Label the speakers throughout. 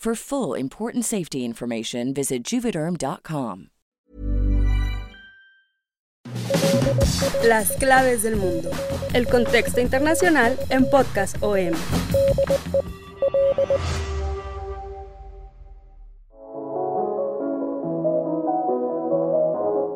Speaker 1: For full important safety information, visit juvederm.com.
Speaker 2: Las claves del mundo. El contexto internacional en Podcast OM.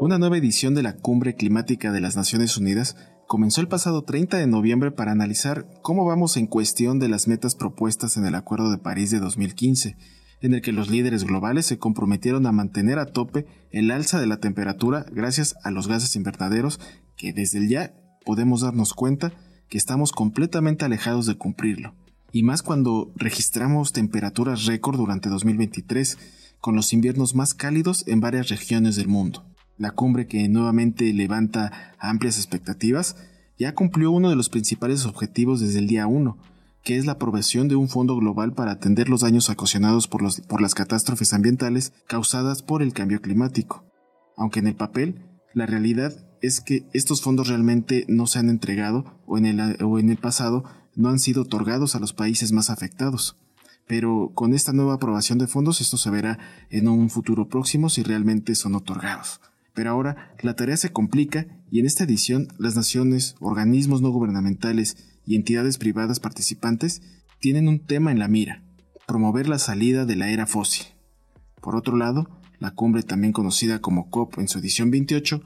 Speaker 3: Una nueva edición de la Cumbre Climática de las Naciones Unidas comenzó el pasado 30 de noviembre para analizar cómo vamos en cuestión de las metas propuestas en el Acuerdo de París de 2015, en el que los líderes globales se comprometieron a mantener a tope el alza de la temperatura gracias a los gases invernaderos que desde ya podemos darnos cuenta que estamos completamente alejados de cumplirlo. Y más cuando registramos temperaturas récord durante 2023, con los inviernos más cálidos en varias regiones del mundo. La cumbre que nuevamente levanta amplias expectativas ya cumplió uno de los principales objetivos desde el día 1, que es la aprobación de un fondo global para atender los daños ocasionados por, por las catástrofes ambientales causadas por el cambio climático. Aunque en el papel, la realidad es que estos fondos realmente no se han entregado o en el, o en el pasado no han sido otorgados a los países más afectados. Pero con esta nueva aprobación de fondos esto se verá en un futuro próximo si realmente son otorgados. Pero ahora la tarea se complica y en esta edición las naciones, organismos no gubernamentales y entidades privadas participantes tienen un tema en la mira, promover la salida de la era fósil. Por otro lado, la cumbre también conocida como COP en su edición 28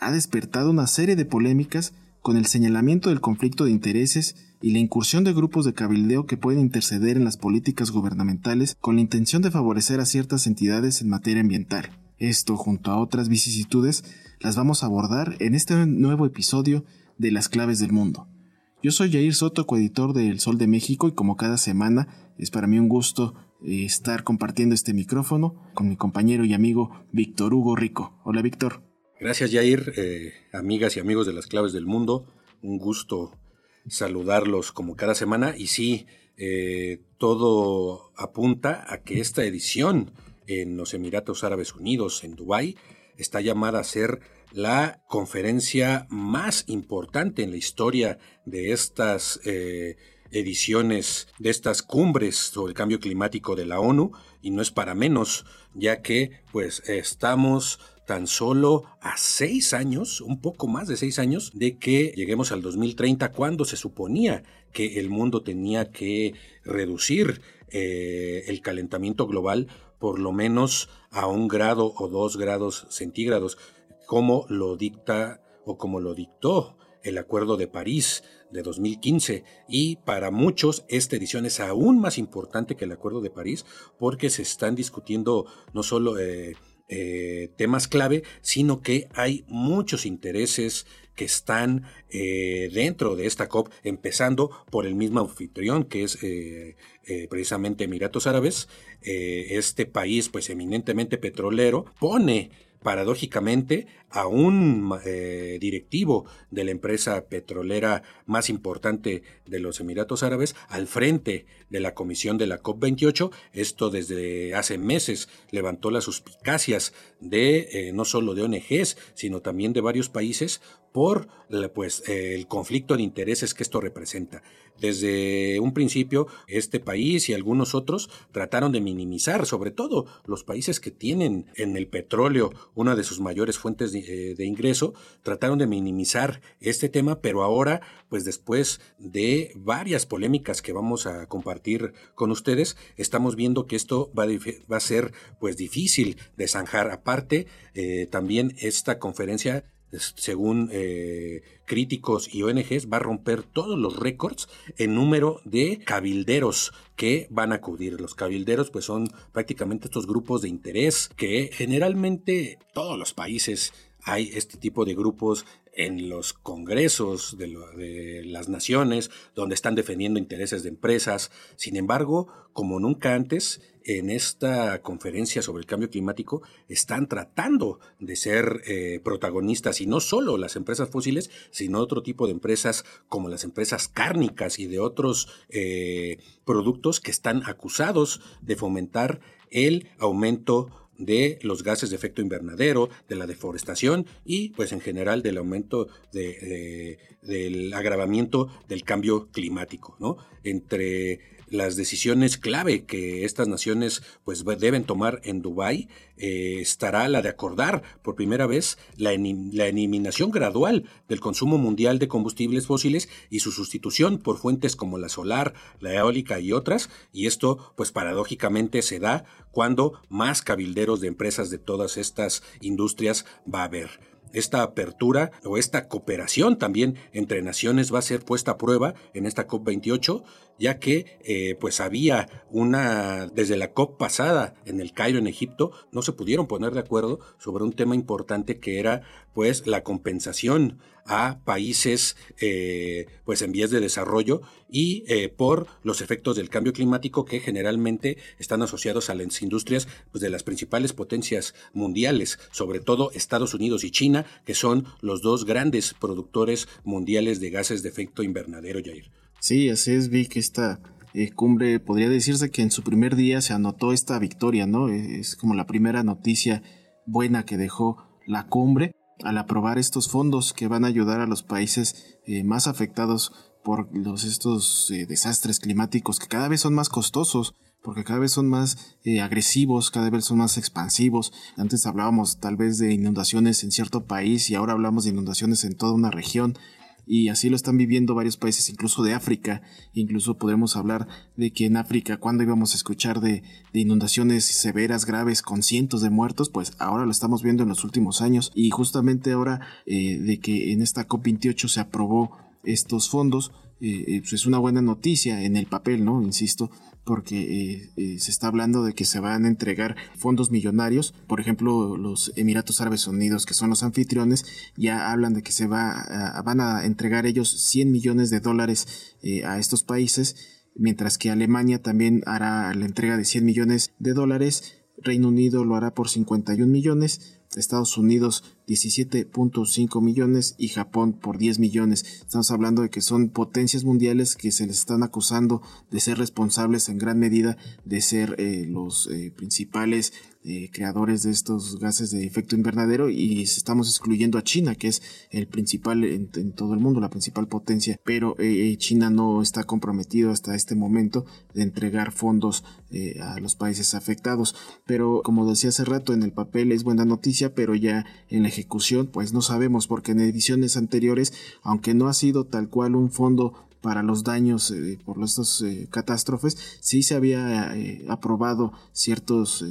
Speaker 3: ha despertado una serie de polémicas con el señalamiento del conflicto de intereses y la incursión de grupos de cabildeo que pueden interceder en las políticas gubernamentales con la intención de favorecer a ciertas entidades en materia ambiental. Esto, junto a otras vicisitudes, las vamos a abordar en este nuevo episodio de Las Claves del Mundo. Yo soy Jair Soto, coeditor de El Sol de México, y como cada semana, es para mí un gusto eh, estar compartiendo este micrófono con mi compañero y amigo Víctor Hugo Rico. Hola, Víctor.
Speaker 4: Gracias, Jair. Eh, amigas y amigos de Las Claves del Mundo, un gusto saludarlos como cada semana. Y sí, eh, todo apunta a que esta edición en los Emiratos Árabes Unidos, en Dubái, está llamada a ser la conferencia más importante en la historia de estas eh, ediciones, de estas cumbres sobre el cambio climático de la ONU, y no es para menos, ya que pues estamos tan solo a seis años, un poco más de seis años, de que lleguemos al 2030, cuando se suponía que el mundo tenía que reducir eh, el calentamiento global por lo menos a un grado o dos grados centígrados, como lo dicta o como lo dictó el Acuerdo de París de 2015 y para muchos esta edición es aún más importante que el Acuerdo de París porque se están discutiendo no solo eh, eh, temas clave, sino que hay muchos intereses que están eh, dentro de esta COP, empezando por el mismo anfitrión, que es eh, precisamente Emiratos Árabes. este país, pues eminentemente petrolero, pone paradójicamente a un eh, directivo de la empresa petrolera más importante de los Emiratos Árabes al frente de la comisión de la COP28. Esto desde hace meses levantó las suspicacias de eh, no solo de ONGs, sino también de varios países por pues, el conflicto de intereses que esto representa. Desde un principio, este país y algunos otros trataron de minimizar, sobre todo los países que tienen en el petróleo una de sus mayores fuentes de, de, ingreso, trataron de minimizar este tema, pero ahora, pues después de varias polémicas que vamos a compartir con ustedes, estamos viendo que esto va, va a ser pues difícil de zanjar. Aparte, eh, también esta conferencia según eh, críticos y ONGs, va a romper todos los récords en número de cabilderos que van a acudir. Los cabilderos pues son prácticamente estos grupos de interés que generalmente todos los países hay este tipo de grupos en los congresos de, las naciones, donde están defendiendo intereses de empresas. Sin embargo, como nunca antes, en esta conferencia sobre el cambio climático están tratando de ser eh, protagonistas y no solo las empresas fósiles, sino otro tipo de empresas como las empresas cárnicas y de otros eh, productos que están acusados de fomentar el aumento de los gases de efecto invernadero, de la deforestación y pues en general del aumento de, del agravamiento del cambio climático, ¿no? Entre las decisiones clave que estas naciones pues deben tomar en Dubái eh, estará la de acordar por primera vez la, la, eliminación gradual del consumo mundial de combustibles fósiles y su sustitución por fuentes como la solar, la eólica y otras. Y esto pues paradójicamente se da cuando más cabilderos de empresas de todas estas industrias va a haber. Esta apertura o esta cooperación también entre naciones va a ser puesta a prueba en esta COP28 ya que eh, pues había una, desde la COP pasada en el Cairo, en Egipto, no se pudieron poner de acuerdo sobre un tema importante que era pues la compensación a países eh, pues en vías de desarrollo y eh, por los efectos del cambio climático que generalmente están asociados a las industrias pues, de las principales potencias mundiales, sobre todo Estados Unidos y China, que son los dos grandes productores mundiales de gases de efecto invernadero, Jair.
Speaker 3: Sí, así es, vi que esta eh, cumbre podría decirse que en su primer día se anotó esta victoria, ¿no? Eh, es como la primera noticia buena que dejó la cumbre al aprobar estos fondos que van a ayudar a los países eh, más afectados por los, estos desastres climáticos que cada vez son más costosos porque cada vez son más agresivos, cada vez son más expansivos. Antes hablábamos tal vez de inundaciones en cierto país y ahora hablamos de inundaciones en toda una región y así lo están viviendo varios países, incluso de África. Incluso podemos hablar de que en África, cuando íbamos a escuchar de, inundaciones severas, graves, con cientos de muertos, pues ahora lo estamos viendo en los últimos años. Y justamente ahora eh, de que en esta COP28 se aprobó estos fondos, eh, eh, pues es una buena noticia en el papel, ¿no? Insisto, porque eh, se está hablando de que se van a entregar fondos millonarios. Por ejemplo, los Emiratos Árabes Unidos, que son los anfitriones, ya hablan de que se va van a entregar ellos 100 millones de dólares a estos países, mientras que Alemania también hará la entrega de 100 millones de dólares. Reino Unido lo hará por 51 millones, Estados Unidos 17.5 millones y Japón por 10 millones. Estamos hablando de que son potencias mundiales que se les están acusando de ser responsables en gran medida de ser eh, los eh, principales eh, creadores de estos gases de efecto invernadero y estamos excluyendo a China, que es el principal en, todo el mundo, la principal potencia, pero China no está comprometido hasta este momento de entregar fondos a los países afectados. Pero como decía hace rato, en el papel es buena noticia, pero ya en la ejecución, pues no sabemos, porque en ediciones anteriores, aunque no ha sido tal cual un fondo para los daños eh, por estas eh, catástrofes, sí se había eh, aprobado ciertas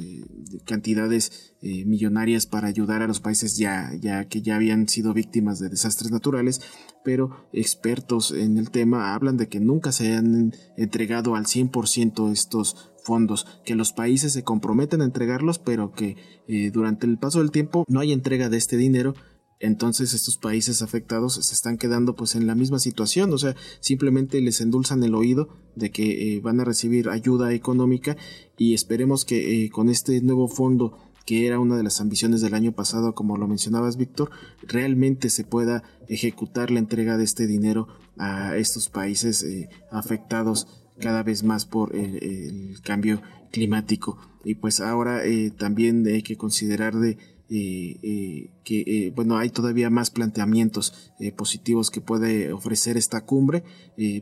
Speaker 3: cantidades millonarias para ayudar a los países ya, ya que ya habían sido víctimas de desastres naturales, pero expertos en el tema hablan de que nunca se han entregado al 100% estos fondos, que los países se comprometen a entregarlos, pero que eh, durante el paso del tiempo no hay entrega de este dinero entonces estos países afectados se están quedando pues en la misma situación, o sea, simplemente les endulzan el oído de que eh, van a recibir ayuda económica y esperemos que eh, con este nuevo fondo que era una de las ambiciones del año pasado, como lo mencionabas Víctor, realmente se pueda ejecutar la entrega de este dinero a estos países afectados cada vez más por el, cambio climático. Y pues ahora eh, también hay que considerar de que bueno hay todavía más planteamientos positivos que puede ofrecer esta cumbre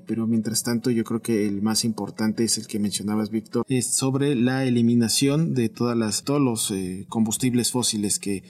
Speaker 3: pero mientras tanto yo creo que el más importante es el que mencionabas Víctor es sobre la eliminación de todas las todos los combustibles fósiles que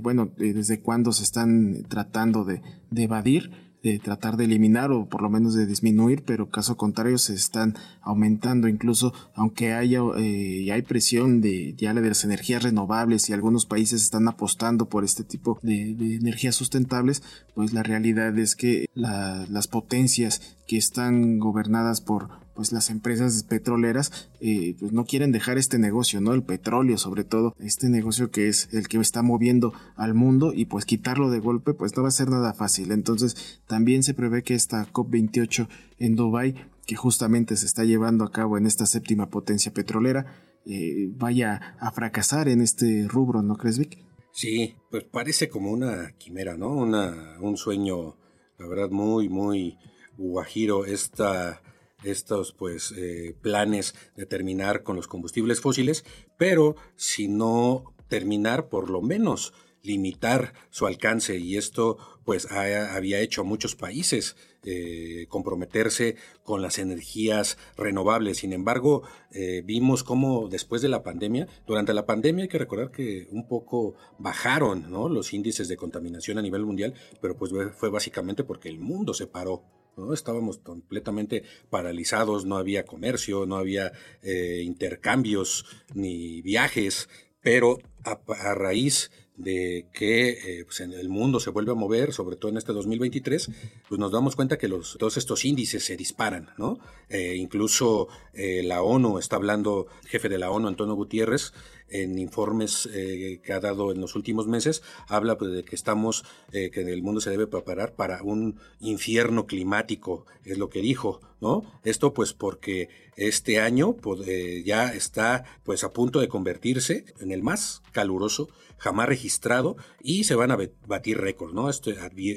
Speaker 3: bueno desde cuándo se están tratando de, de evadir de tratar de eliminar o por lo menos de disminuir, pero caso contrario se están aumentando incluso, aunque haya eh, hay presión de ya de las energías renovables y algunos países están apostando por este tipo de, energías sustentables, pues la realidad es que las potencias que están gobernadas por pues las empresas petroleras eh, pues no quieren dejar este negocio, ¿no? El petróleo sobre todo, este negocio que es el que está moviendo al mundo y pues quitarlo de golpe pues no va a ser nada fácil. Entonces también se prevé que esta COP28 en Dubai que justamente se está llevando a cabo en esta séptima potencia petrolera eh, vaya a fracasar en este rubro, ¿no crees Vic?
Speaker 4: Sí, pues parece como una quimera, ¿no? Una, un sueño, la verdad, muy, muy guajiro esta estos pues eh, planes de terminar con los combustibles fósiles, pero si no terminar por lo menos limitar su alcance. Y esto pues había hecho a muchos países eh, comprometerse con las energías renovables. Sin embargo, eh, vimos cómo después de la pandemia, durante la pandemia hay que recordar que un poco bajaron los índices de contaminación a nivel mundial, pero pues fue básicamente porque el mundo se paró ¿no? Estábamos completamente paralizados, no había comercio, no había eh, intercambios ni viajes, pero a, raíz de que eh, pues el mundo se vuelve a mover, sobre todo en este 2023, pues nos damos cuenta que los, todos estos índices se disparan, ¿no? Eh, incluso la ONU está hablando, jefe de la ONU, Antonio Gutiérrez, en informes eh, que ha dado en los últimos meses, habla pues, de que estamos, eh, que el mundo se debe preparar para un infierno climático, es lo que dijo, ¿no? Esto pues porque este año pues, eh, ya está pues a punto de convertirse en el más caluroso jamás registrado y se van a batir récords, ¿no? Esto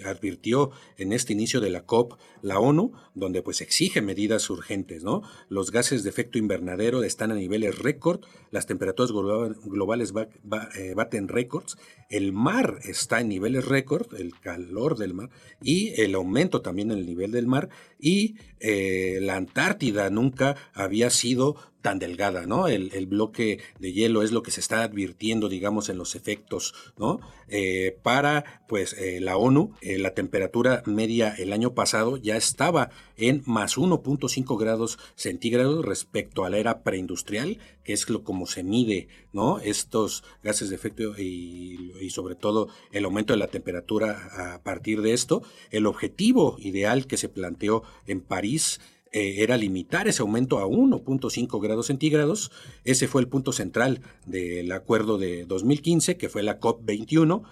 Speaker 4: advirtió en este inicio de la COP la ONU, donde pues exige medidas urgentes, ¿no? Los gases de efecto invernadero están a niveles récord, las temperaturas globales eh, baten récords, el mar está en niveles récord, el calor del mar y el aumento también en el nivel del mar y eh, la Antártida nunca había sido tan delgada, ¿no? El, bloque de hielo es lo que se está advirtiendo, digamos, en los efectos, ¿no? Eh, para, pues, eh, la ONU, eh, la temperatura media el año pasado ya estaba en más 1.5 grados centígrados respecto a la era preindustrial, que es lo como se mide, ¿no? Estos gases de efecto y, y sobre todo el aumento de la temperatura a partir de esto. El objetivo ideal que se planteó en París eh, era limitar ese aumento a 1.5 grados centígrados. Ese fue el punto central del acuerdo de 2015, que fue la COP21.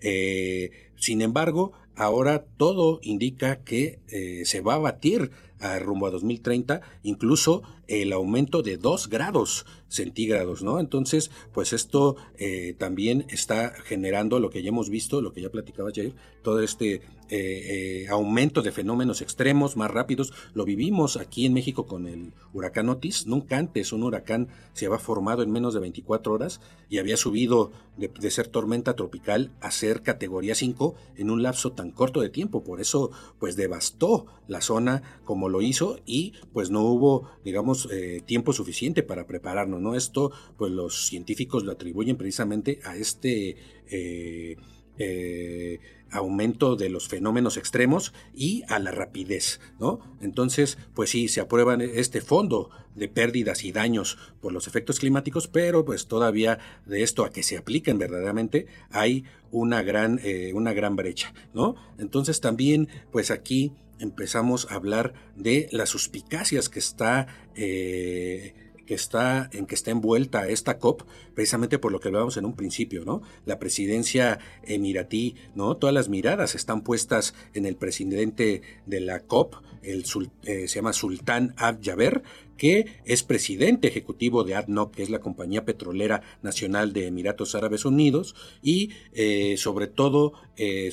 Speaker 4: Eh, sin embargo, ahora todo indica que eh, se va a batir a rumbo a 2030, incluso el aumento de 2 grados centígrados, ¿no? Entonces, pues esto eh, también está generando lo que ya hemos visto, lo que ya platicaba ayer, todo este eh, eh, aumento de fenómenos extremos más rápidos. Lo vivimos aquí en México con el huracán Otis. Nunca antes un huracán se había formado en menos de 24 horas y había subido de, de ser tormenta tropical a ser categoría 5 en un lapso tan corto de tiempo. Por eso, pues devastó la zona como lo hizo y pues no hubo, digamos, eh, tiempo suficiente para prepararnos, ¿no? Esto, pues los científicos lo atribuyen precisamente a este eh, eh, aumento de los fenómenos extremos y a la rapidez, ¿no? Entonces, pues sí, se aprueban este fondo de pérdidas y daños por los efectos climáticos, pero pues todavía de esto a que se apliquen verdaderamente hay una gran, una gran brecha, ¿no? Entonces también, pues aquí empezamos a hablar de las suspicacias que está eh, que está en que está envuelta esta COP, precisamente por lo que hablábamos en un principio, ¿no? La presidencia emiratí, ¿no? Todas las miradas están puestas en el presidente de la COP, el eh, se llama Sultán Abjaber, que es presidente ejecutivo de ADNOC, que es la compañía petrolera nacional de Emiratos Árabes Unidos, y eh, sobre todo eh,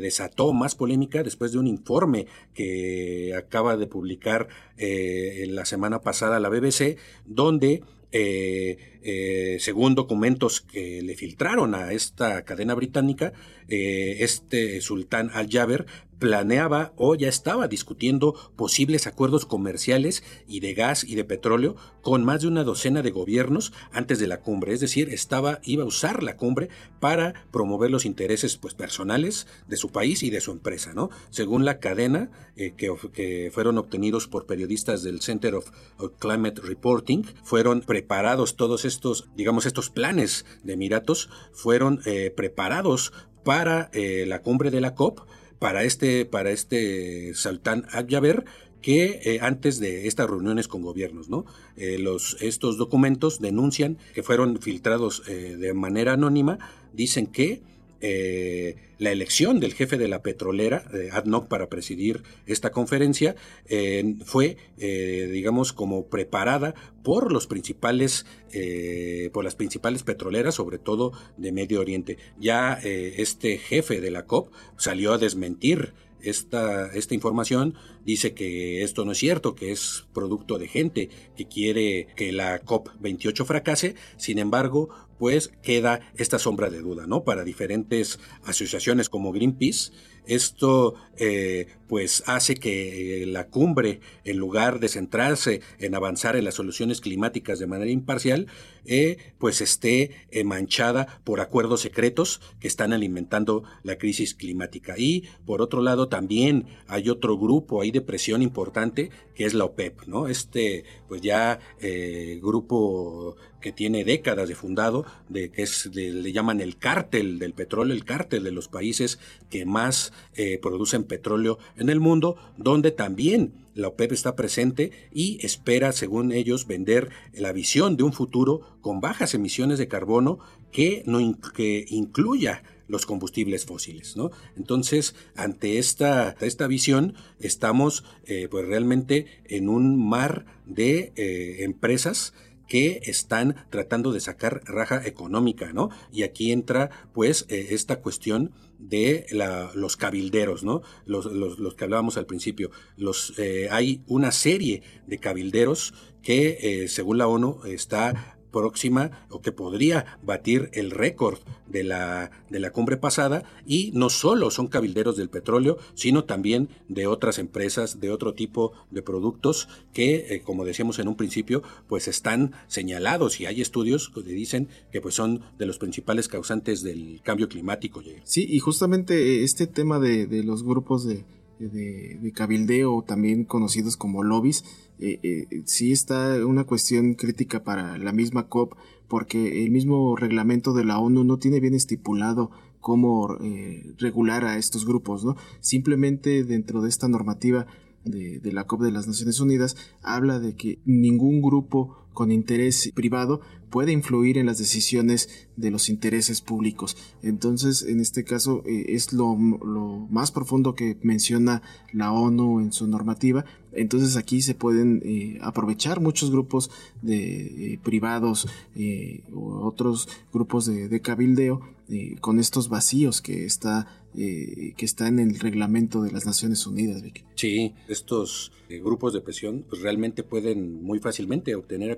Speaker 4: desató más polémica después de un informe que acaba de publicar la semana pasada la BBC, donde eh, eh, según documentos que le filtraron a esta cadena británica, eh, este sultán al-Jaber planeaba o ya estaba discutiendo posibles acuerdos comerciales y de gas y de petróleo con más de una docena de gobiernos antes de la cumbre, es decir, estaba iba a usar la cumbre para promover los intereses pues personales de su país y de su empresa, ¿no? Según la cadena que, que, fueron obtenidos por periodistas del Center of Climate Reporting, fueron preparados todos estos, digamos, estos planes de Emiratos fueron eh, preparados para eh, la cumbre de la COP, para este, para este Sultán Agyaber, que eh, antes de estas reuniones con gobiernos, ¿no? los, estos documentos denuncian que fueron filtrados de manera anónima, dicen que la elección del jefe de la petrolera, eh, ADNOC, para presidir esta conferencia, eh, fue, digamos, como preparada por los principales, por las principales petroleras, sobre todo de Medio Oriente. Ya este jefe de la COP salió a desmentir esta, esta información dice que esto no es cierto, que es producto de gente que quiere que la COP28 fracase, sin embargo, pues queda esta sombra de duda, ¿no? Para diferentes asociaciones como Greenpeace, esto eh, pues hace que la cumbre, en lugar de centrarse en avanzar en las soluciones climáticas de manera imparcial, eh, pues esté eh, manchada por acuerdos secretos que están alimentando la crisis climática. Y por otro lado también hay otro grupo ahí de presión importante que es la OPEP, ¿no? Este pues ya grupo que tiene décadas de fundado, de que es, le llaman el cártel del petróleo, el cártel de los países que más eh, producen petróleo en el mundo, donde también la OPEP está presente y espera, según ellos, vender la visión de un futuro con bajas emisiones de carbono que, no, que incluya los combustibles fósiles, ¿no? Entonces, ante esta, esta visión, estamos eh, pues realmente en un mar de eh, empresas que están tratando de sacar raja económica, ¿no? Y aquí entra pues eh, esta cuestión de los cabilderos, ¿no? Los, los, que hablábamos al principio. Los, eh, hay una serie de cabilderos que, eh, según la ONU, está próxima o que podría batir el récord de la, de la cumbre pasada y no solo son cabilderos del petróleo, sino también de otras empresas, de otro tipo de productos que, eh, como decíamos en un principio, pues están señalados y hay estudios que dicen que pues son de los principales causantes del cambio climático.
Speaker 3: Sí, y justamente este tema de, de los grupos de, de, cabildeo, también conocidos como lobbies, eh, eh, sí está una cuestión crítica para la misma COP, porque el mismo reglamento de la ONU no tiene bien estipulado cómo eh, regular a estos grupos, ¿no? Simplemente dentro de esta normativa de, de, la COP de las Naciones Unidas habla de que ningún grupo con interés privado puede influir en las decisiones de los intereses públicos. Entonces, en este caso, eh, es lo, más profundo que menciona la ONU en su normativa. Entonces, aquí se pueden eh, aprovechar muchos grupos de eh, privados o otros grupos de, cabildeo con estos vacíos que está que está en el reglamento de las Naciones Unidas.
Speaker 4: Sí, estos grupos de presión pues, realmente pueden muy fácilmente obtener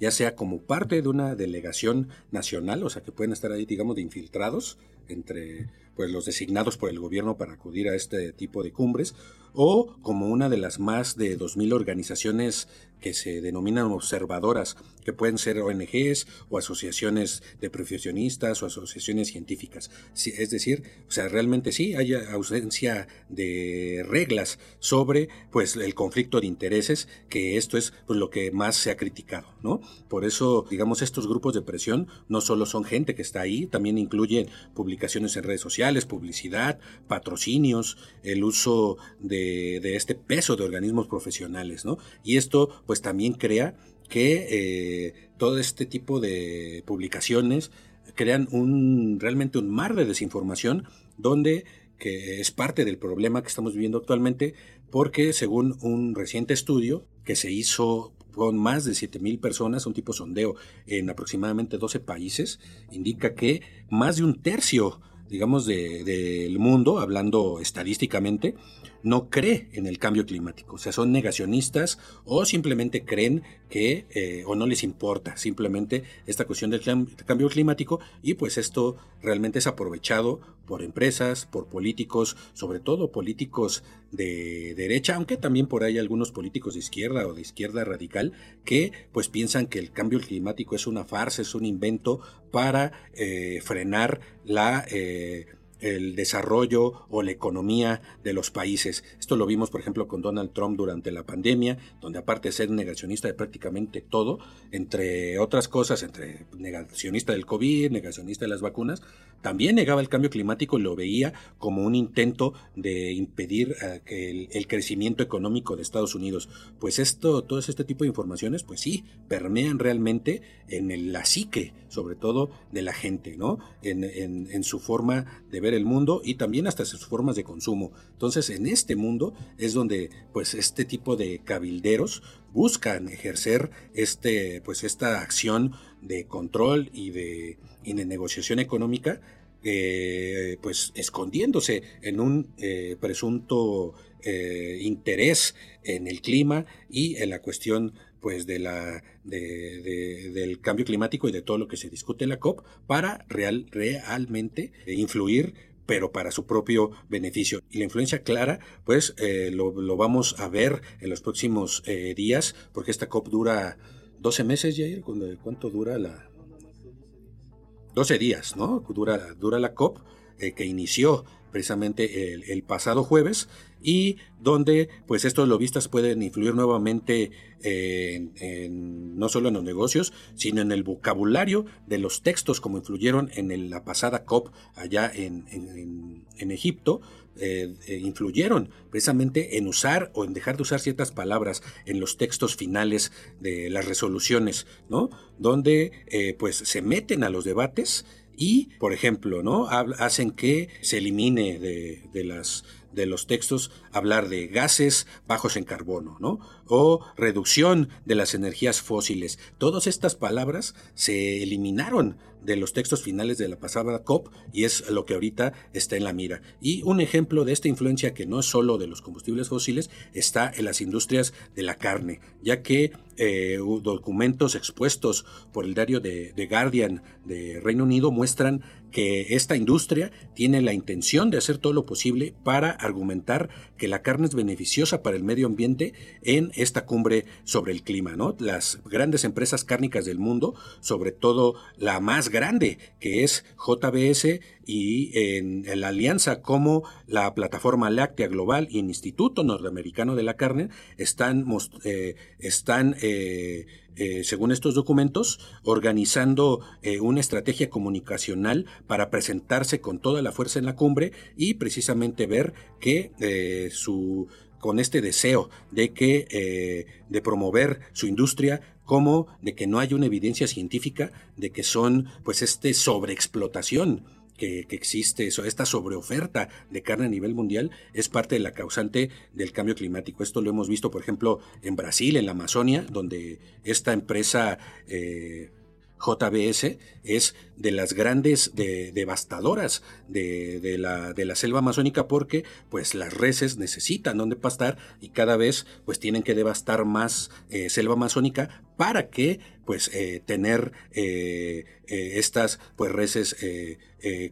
Speaker 4: ya sea como parte de una delegación nacional, o sea que pueden estar ahí, digamos, de infiltrados entre pues, los designados por el gobierno para acudir a este tipo de cumbres, o como una de las más de 2.000 organizaciones que se denominan observadoras, que pueden ser ONGs o asociaciones de profesionistas o asociaciones científicas. es decir, o sea, realmente sí hay ausencia de reglas sobre pues el conflicto de intereses, que esto es pues, lo que más se ha criticado, ¿no? Por eso, digamos, estos grupos de presión no solo son gente que está ahí, también incluyen publicaciones en redes sociales, publicidad, patrocinios, el uso de, de este peso de organismos profesionales, ¿no? Y esto pues también crea que eh, todo este tipo de publicaciones crean un realmente un mar de desinformación donde que es parte del problema que estamos viviendo actualmente porque según un reciente estudio que se hizo con más de 7.000 personas, un tipo sondeo en aproximadamente 12 países, indica que más de un tercio, digamos, del mundo, hablando estadísticamente, no cree en el cambio climático, o sea, son negacionistas o simplemente creen que eh, o no les importa simplemente esta cuestión del cambio climático y pues esto realmente es aprovechado por empresas, por políticos, sobre todo políticos de derecha, aunque también por ahí algunos políticos de izquierda o de izquierda radical que pues piensan que el cambio climático es una farsa, es un invento para eh, frenar la eh, el desarrollo o la economía de los países. Esto lo vimos, por ejemplo, con Donald Trump durante la pandemia, donde aparte de ser negacionista de prácticamente todo, entre otras cosas, entre negacionista del COVID, negacionista de las vacunas, también negaba el cambio climático y lo veía como un intento de impedir eh, el, crecimiento económico de Estados Unidos. Pues esto, todo este tipo de informaciones, pues sí, permean realmente en la psique, sobre todo de la gente, ¿no? en su forma de ver el mundo y también hasta sus formas de consumo. Entonces, en este mundo es donde pues este tipo de cabilderos buscan ejercer este pues esta acción de control y de, negociación económica eh, pues escondiéndose en un eh, presunto eh, interés en el clima y en la cuestión pues de la del cambio climático y de todo lo que se discute en la COP para real, realmente influir pero para su propio beneficio. Y la influencia clara, pues eh, lo, vamos a ver en los próximos eh, días, porque esta COP dura 12 meses, Jair. ¿Cuánto dura la...? 12 días, ¿no? Dura, dura la COP, eh, que inició precisamente el, pasado jueves y donde pues estos lobistas pueden influir nuevamente en, no solo en los negocios, sino en el vocabulario de los textos como influyeron en la pasada COP allá en, Egipto, eh, eh, influyeron precisamente en usar o en dejar de usar ciertas palabras en los textos finales de las resoluciones, ¿no? Donde eh, pues se meten a los debates y, por ejemplo, ¿no? hacen que se elimine de, las de los textos hablar de gases bajos en carbono, ¿no? O reducción de las energías fósiles. Todas estas palabras se eliminaron de los textos finales de la pasada COP y es lo que ahorita está en la mira. Y un ejemplo de esta influencia que no es solo de los combustibles fósiles está en las industrias de la carne, ya que eh, documentos expuestos por el diario de, de Guardian de Reino Unido muestran que esta industria tiene la intención de hacer todo lo posible para argumentar que la carne es beneficiosa para el medio ambiente en esta cumbre sobre el clima. ¿no? Las grandes empresas cárnicas del mundo, sobre todo la más grande, que es JBS, y en, la alianza como la Plataforma Láctea Global y el Instituto Norteamericano de la Carne, están, eh, están eh, eh, según estos documentos, organizando una estrategia comunicacional para presentarse con toda la fuerza en la cumbre y precisamente ver que su con este deseo de que de promover su industria como de que no hay una evidencia científica de que son pues este sobreexplotación que, existe, eso, esta sobreoferta de carne a nivel mundial es parte de la causante del cambio climático. Esto lo hemos visto, por ejemplo, en Brasil, en la Amazonia, donde esta empresa eh, JBS es de las grandes devastadoras de, la, selva amazónica porque pues las reses necesitan donde pastar y cada vez pues tienen que devastar más eh, selva amazónica para que pues eh, tener eh, estas pues reses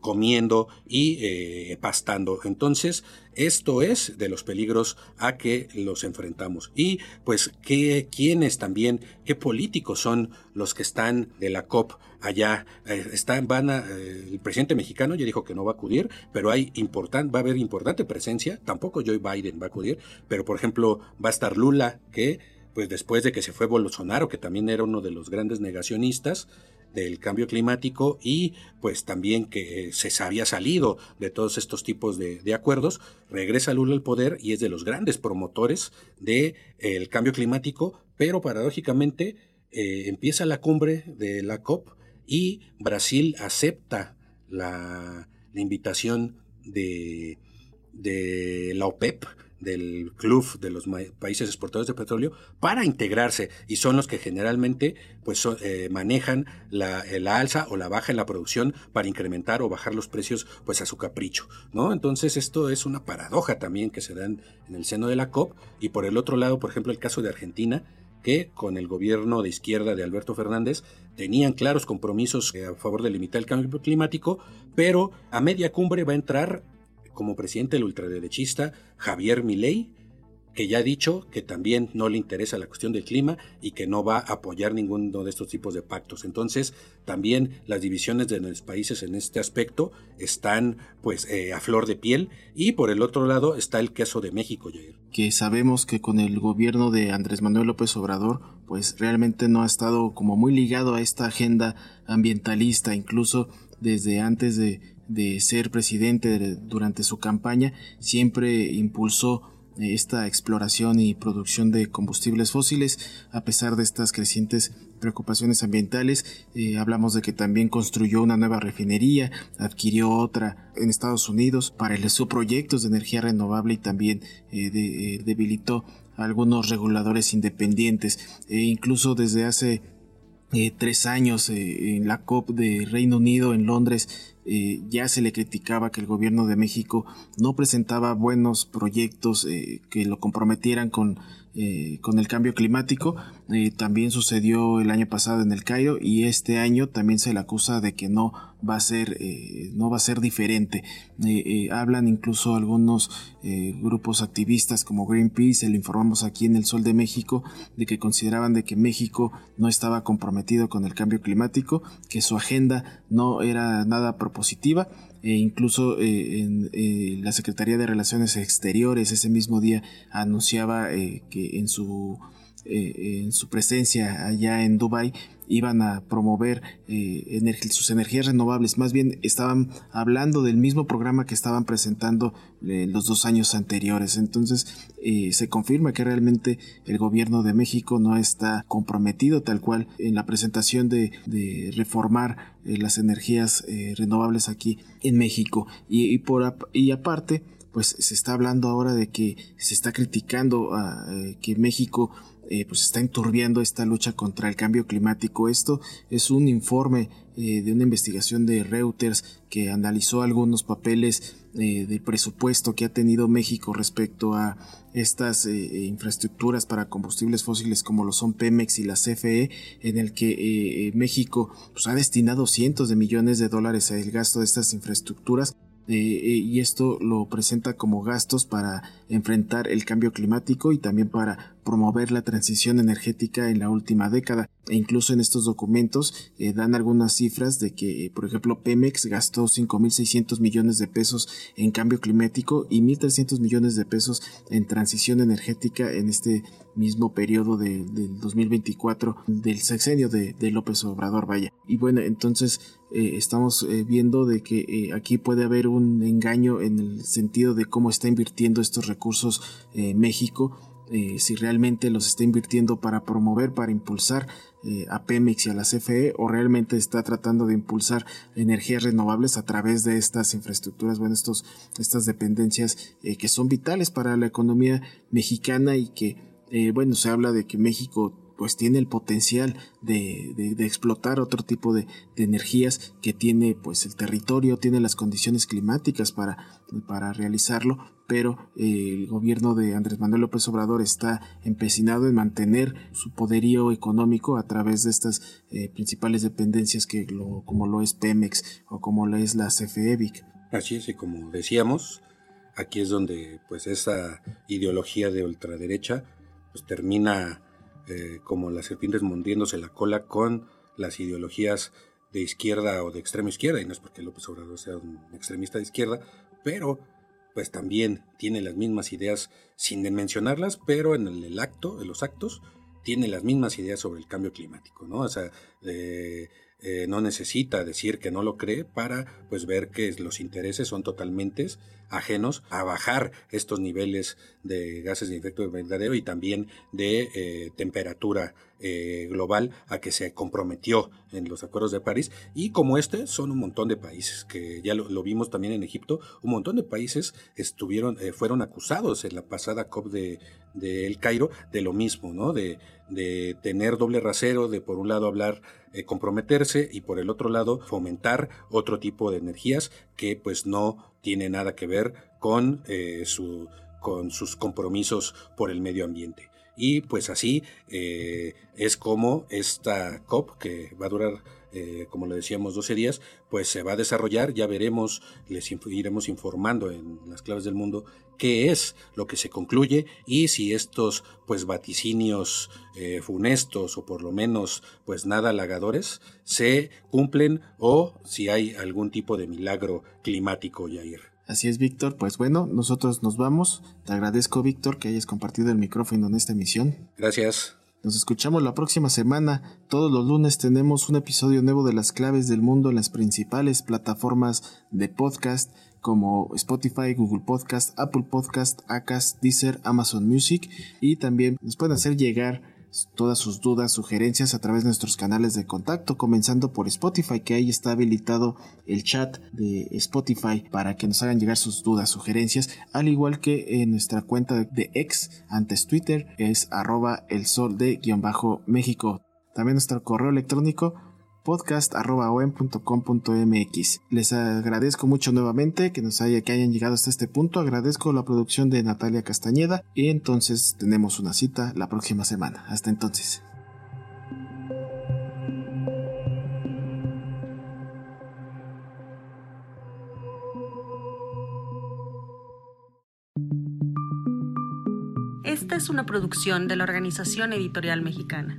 Speaker 4: comiendo y pastando. Entonces esto es de los peligros a que los enfrentamos. Y pues, ¿qué, ¿quiénes también, qué políticos son los que están de la COP allá? Eh, están, van eh, el presidente mexicano ya dijo que no va a acudir, pero hay important, va a haber importante presencia. Tampoco Joe Biden va a acudir, pero por ejemplo, va a estar Lula, que pues después de que se fue Bolsonaro, que también era uno de los grandes negacionistas, del cambio climático y pues también que se había salido de todos estos tipos de, acuerdos, regresa Lula al poder y es de los grandes promotores del de, cambio climático, pero paradójicamente eh, empieza la cumbre de la COP y Brasil acepta la, invitación de, de la OPEP, del club de los países exportadores de petróleo para integrarse y son los que generalmente pues eh, manejan la, la, alza o la baja en la producción para incrementar o bajar los precios pues a su capricho, ¿no? Entonces esto es una paradoja también que se dan en el seno de la COP y por el otro lado, por ejemplo, el caso de Argentina, que con el gobierno de izquierda de Alberto Fernández tenían claros compromisos a favor de limitar el cambio climático, pero a media cumbre va a entrar como presidente del ultraderechista Javier Milei, que ya ha dicho que también no le interesa la cuestión del clima y que no va a apoyar ninguno de estos tipos de pactos. Entonces, también las divisiones de los países en este aspecto están pues eh, a flor de piel y por el otro lado está el caso de México.
Speaker 3: Que sabemos que con el gobierno de Andrés Manuel López Obrador, pues realmente no ha estado como muy ligado a esta agenda ambientalista, incluso desde antes de, de ser presidente durante su campaña, siempre impulsó esta exploración y producción de combustibles fósiles a pesar de estas crecientes preocupaciones ambientales. Eh, hablamos de que también construyó una nueva refinería, adquirió otra en Estados Unidos, paralizó proyectos de energía renovable y también eh, eh, debilitó algunos reguladores independientes. E incluso desde hace tres años en la COP de Reino Unido en Londres eh, ya se le criticaba que el gobierno de México no presentaba buenos proyectos eh, que lo comprometieran con, eh, con el cambio climático. también sucedió el año pasado en el Cairo y este año también se le acusa de que no va a ser, no va a ser diferente. hablan incluso algunos grupos activistas como Greenpeace, le informamos aquí en el Sol de México, de que consideraban de que México no estaba comprometido con el cambio climático, que su agenda no era nada propositiva positiva e incluso eh, en eh, la Secretaría de Relaciones Exteriores ese mismo día anunciaba eh, que en su en su presencia allá en Dubai iban a promover eh, sus energías renovables. Más bien estaban hablando del mismo programa que estaban presentando eh, los dos años anteriores. Entonces eh, se confirma que realmente el gobierno de México no está comprometido tal cual en la presentación de, reformar las energías renovables aquí en México. Y, por, y aparte, pues se está hablando ahora de que se está criticando a, que México eh, pues está enturbiando esta lucha contra el cambio climático. Esto es un informe eh, de una investigación de Reuters que analizó algunos papeles eh, de presupuesto que ha tenido México respecto a estas infraestructuras para combustibles fósiles como lo son Pemex y la CFE, en el que México pues, ha destinado cientos de millones de dólares al gasto de estas infraestructuras eh, eh, y esto lo presenta como gastos para enfrentar el cambio climático y también para promover la transición energética en la última década. E incluso en estos documentos eh, dan algunas cifras de que, por ejemplo, Pemex gastó 5.600 millones de pesos en cambio climático y 1.300 millones de pesos en transición energética en este mismo periodo de, del 2024 del sexenio de, de López Obrador, vaya. Y bueno, entonces eh, estamos eh, viendo de que eh, aquí puede haber un engaño en el sentido de cómo está invirtiendo estos recursos México, si realmente los está invirtiendo para promover, para impulsar a Pemex y a la CFE o realmente está tratando de impulsar energías renovables a través de estas infraestructuras, bueno, estos, estas dependencias que son vitales para la economía mexicana y que, bueno, se habla de que México pues tiene el potencial de, explotar otro tipo de, energías que tiene pues el territorio, tiene las condiciones climáticas para, para realizarlo, pero eh, el gobierno de Andrés Manuel López Obrador está empecinado en mantener su poderío económico a través de estas eh, principales dependencias que lo, como lo es Pemex o como lo es la CFEVIC.
Speaker 4: Así es, y como decíamos, aquí es donde pues esa ideología de ultraderecha pues termina eh, como las serpientes mordiéndose la cola con las ideologías de izquierda o de extrema izquierda, y no es porque López Obrador sea un extremista de izquierda, pero pues también tiene las mismas ideas, sin mencionarlas, pero en el, acto, en los actos, tiene las mismas ideas sobre el cambio climático, ¿no? O sea, eh, no necesita decir que no lo cree para pues ver que los intereses son totalmente ajenos a bajar estos niveles de gases de efecto invernadero y también de eh, temperatura eh, global a que se comprometió en los acuerdos de París. Y como este, son un montón de países, que ya lo, vimos también en Egipto, un montón de países estuvieron, eh, fueron acusados en la pasada COP de, de El Cairo de lo mismo, ¿no? De, de tener doble rasero, de por un lado hablar, eh, comprometerse y por el otro lado fomentar otro tipo de energías que pues no tiene nada que ver con, eh, su, con sus compromisos por el medio ambiente. Y pues así eh, es como esta COP, que va a durar eh, como le decíamos, 12 días, pues se va a desarrollar, ya veremos, les iremos informando en las claves del mundo qué es lo que se concluye y si estos pues vaticinios eh, funestos o por lo menos pues nada halagadores se cumplen o si hay algún tipo de milagro climático, Yair.
Speaker 3: Así es, Víctor. Pues bueno, nosotros nos vamos. Te agradezco, Víctor, que hayas compartido el micrófono en esta emisión.
Speaker 4: Gracias.
Speaker 3: Nos escuchamos la próxima semana. Todos los lunes tenemos un episodio nuevo de las claves del mundo en las principales plataformas de podcast como Spotify, Google Podcast, Apple Podcast, Acast, Deezer, Amazon Music y también nos pueden hacer llegar todas sus dudas, sugerencias a través de nuestros canales de contacto, comenzando por Spotify, que ahí está habilitado el chat de Spotify para que nos hagan llegar sus dudas, sugerencias, al igual que en nuestra cuenta de ex, antes Twitter, es arroba el sol de guion bajo México. También nuestro correo electrónico podcast.com.mx. Les agradezco mucho nuevamente que nos haya, que hayan llegado hasta este punto. Agradezco la producción de Natalia Castañeda y entonces tenemos una cita la próxima semana. Hasta entonces.
Speaker 2: Esta es una producción de la Organización Editorial Mexicana.